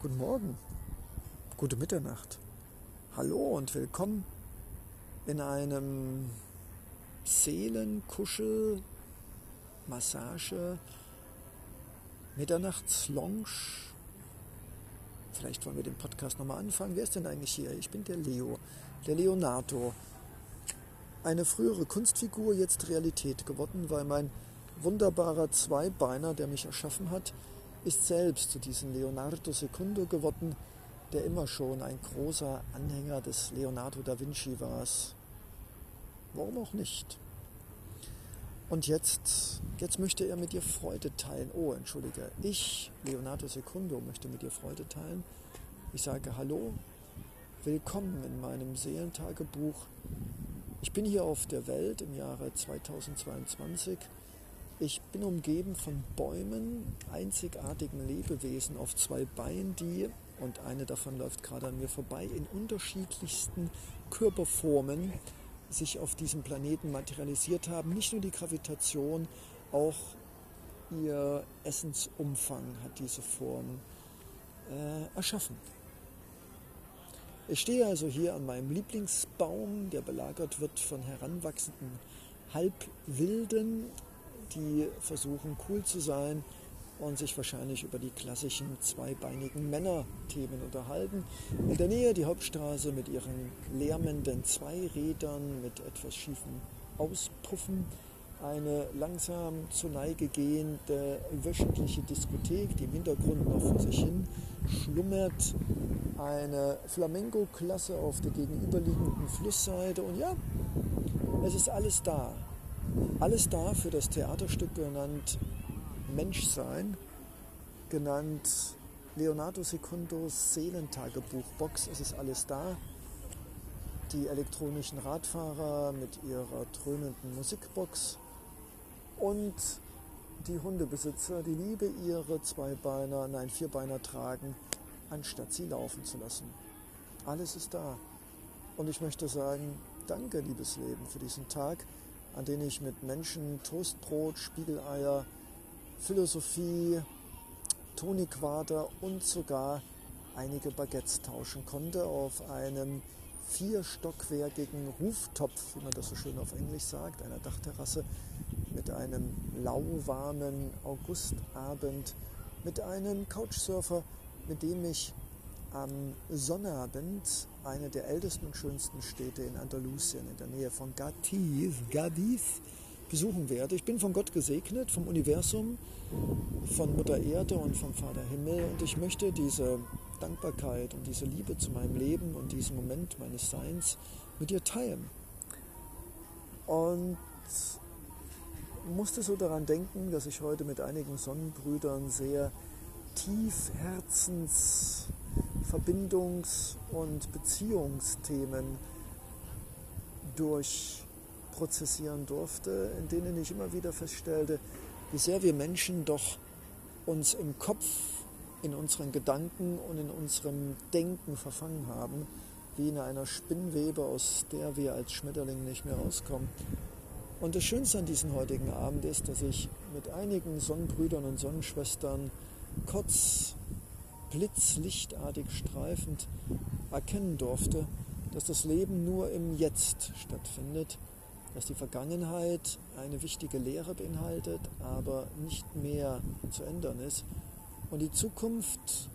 Guten Morgen, gute Mitternacht. Hallo und willkommen in einem Seelenkuschel, Massage, Mitternachtslounge. Vielleicht wollen wir den Podcast nochmal anfangen. Wer ist denn eigentlich hier? Ich bin der Leo, der Leonardo. Eine frühere Kunstfigur, jetzt Realität geworden, weil mein wunderbarer Zweibeiner, der mich erschaffen hat, ist selbst zu diesem Leonardo Secundo geworden, der immer schon ein großer Anhänger des Leonardo da Vinci war. Warum auch nicht? Und jetzt, jetzt möchte er mit dir Freude teilen. Oh, entschuldige, ich, Leonardo Secundo, möchte mit dir Freude teilen. Ich sage Hallo, willkommen in meinem Seelentagebuch. Ich bin hier auf der Welt im Jahre 2022 ich bin umgeben von Bäumen, einzigartigen Lebewesen auf zwei Beinen, die, und eine davon läuft gerade an mir vorbei, in unterschiedlichsten Körperformen sich auf diesem Planeten materialisiert haben. Nicht nur die Gravitation, auch ihr Essensumfang hat diese Form äh, erschaffen. Ich stehe also hier an meinem Lieblingsbaum, der belagert wird von heranwachsenden Halbwilden, die versuchen cool zu sein und sich wahrscheinlich über die klassischen zweibeinigen Männerthemen unterhalten. In der Nähe die Hauptstraße mit ihren lärmenden Zweirädern mit etwas schiefen Auspuffen. Eine langsam zur Neige gehende wöchentliche Diskothek, die im Hintergrund noch vor sich hin schlummert. Eine Flamenco-Klasse auf der gegenüberliegenden Flussseite. Und ja, es ist alles da. Alles da für das Theaterstück genannt Menschsein, genannt Leonardo Secundos Seelentagebuchbox. Es ist alles da. Die elektronischen Radfahrer mit ihrer dröhnenden Musikbox und die Hundebesitzer, die Liebe ihre Zweibeiner, nein Vierbeiner tragen, anstatt sie laufen zu lassen. Alles ist da. Und ich möchte sagen, danke, liebes Leben, für diesen Tag an denen ich mit Menschen Toastbrot, Spiegeleier, Philosophie, Tonikwader und sogar einige Baguettes tauschen konnte auf einem vierstockwerkigen Ruftopf, wie man das so schön auf Englisch sagt, einer Dachterrasse mit einem lauwarmen Augustabend, mit einem Couchsurfer, mit dem ich am Sonnabend eine der ältesten und schönsten Städte in Andalusien in der Nähe von Gatiz, Gadiz besuchen werde. Ich bin von Gott gesegnet, vom Universum, von Mutter Erde und vom Vater Himmel und ich möchte diese Dankbarkeit und diese Liebe zu meinem Leben und diesen Moment meines Seins mit dir teilen. Und musste so daran denken, dass ich heute mit einigen Sonnenbrüdern sehr tief herzens Verbindungs- und Beziehungsthemen durchprozessieren durfte, in denen ich immer wieder feststellte, wie sehr wir Menschen doch uns im Kopf, in unseren Gedanken und in unserem Denken verfangen haben, wie in einer Spinnwebe, aus der wir als Schmetterling nicht mehr rauskommen. Und das Schönste an diesem heutigen Abend ist, dass ich mit einigen Sonnenbrüdern und Sonnenschwestern kurz blitzlichtartig streifend erkennen durfte, dass das Leben nur im Jetzt stattfindet, dass die Vergangenheit eine wichtige Lehre beinhaltet, aber nicht mehr zu ändern ist. Und die Zukunft,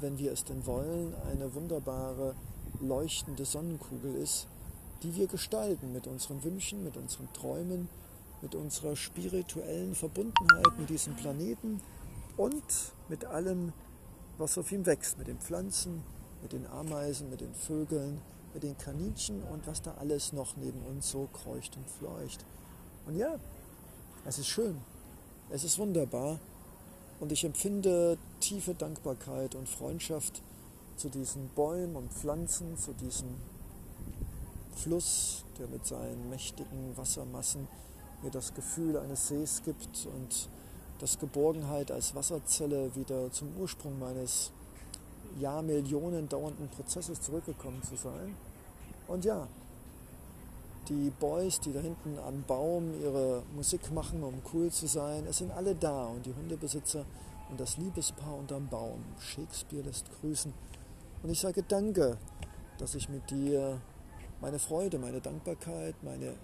wenn wir es denn wollen, eine wunderbare leuchtende Sonnenkugel ist, die wir gestalten mit unseren Wünschen, mit unseren Träumen, mit unserer spirituellen Verbundenheit mit diesem Planeten und mit allem, was auf ihm wächst, mit den Pflanzen, mit den Ameisen, mit den Vögeln, mit den Kaninchen und was da alles noch neben uns so kreucht und fleucht. Und ja, es ist schön, es ist wunderbar und ich empfinde tiefe Dankbarkeit und Freundschaft zu diesen Bäumen und Pflanzen, zu diesem Fluss, der mit seinen mächtigen Wassermassen mir das Gefühl eines Sees gibt und dass Geborgenheit als Wasserzelle wieder zum Ursprung meines Jahrmillionen dauernden Prozesses zurückgekommen zu sein. Und ja, die Boys, die da hinten am Baum ihre Musik machen, um cool zu sein, es sind alle da und die Hundebesitzer und das Liebespaar unterm Baum. Shakespeare lässt grüßen. Und ich sage danke, dass ich mit dir meine Freude, meine Dankbarkeit, meine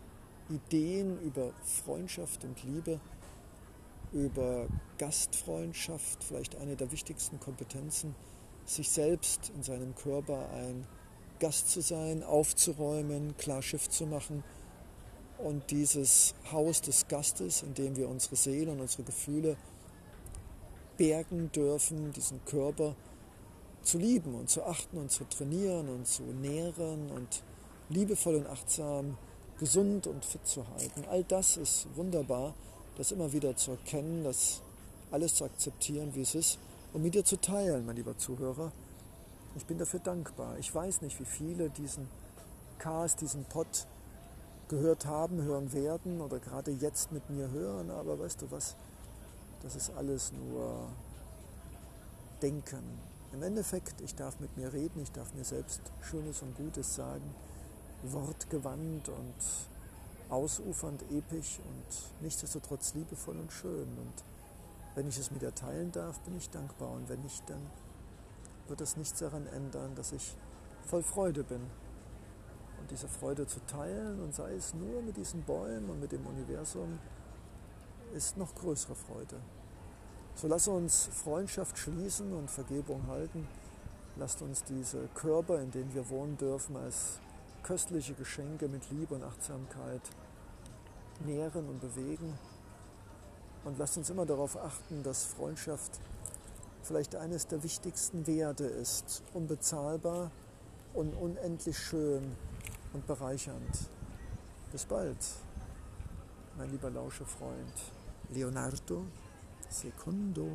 Ideen über Freundschaft und Liebe, über Gastfreundschaft, vielleicht eine der wichtigsten Kompetenzen, sich selbst in seinem Körper ein Gast zu sein, aufzuräumen, klar Schiff zu machen und dieses Haus des Gastes, in dem wir unsere Seele und unsere Gefühle bergen dürfen, diesen Körper zu lieben und zu achten und zu trainieren und zu nähren und liebevoll und achtsam, gesund und fit zu halten. All das ist wunderbar, das immer wieder zu erkennen, das alles zu akzeptieren, wie es ist und mit dir zu teilen, mein lieber Zuhörer. Ich bin dafür dankbar. Ich weiß nicht, wie viele diesen Cast, diesen Pod gehört haben, hören werden oder gerade jetzt mit mir hören, aber weißt du was, das ist alles nur Denken. Im Endeffekt, ich darf mit mir reden, ich darf mir selbst Schönes und Gutes sagen, wortgewandt und ausufernd, episch und nichtsdestotrotz liebevoll und schön. Und wenn ich es mit dir teilen darf, bin ich dankbar. Und wenn nicht, dann wird es nichts daran ändern, dass ich voll Freude bin. Und diese Freude zu teilen, und sei es nur mit diesen Bäumen und mit dem Universum, ist noch größere Freude. So lass uns Freundschaft schließen und Vergebung halten. Lasst uns diese Körper, in denen wir wohnen dürfen, als köstliche Geschenke mit Liebe und Achtsamkeit nähren und bewegen. Und lasst uns immer darauf achten, dass Freundschaft vielleicht eines der wichtigsten Werte ist, unbezahlbar und unendlich schön und bereichernd. Bis bald, mein lieber Lauschefreund Leonardo Secundo.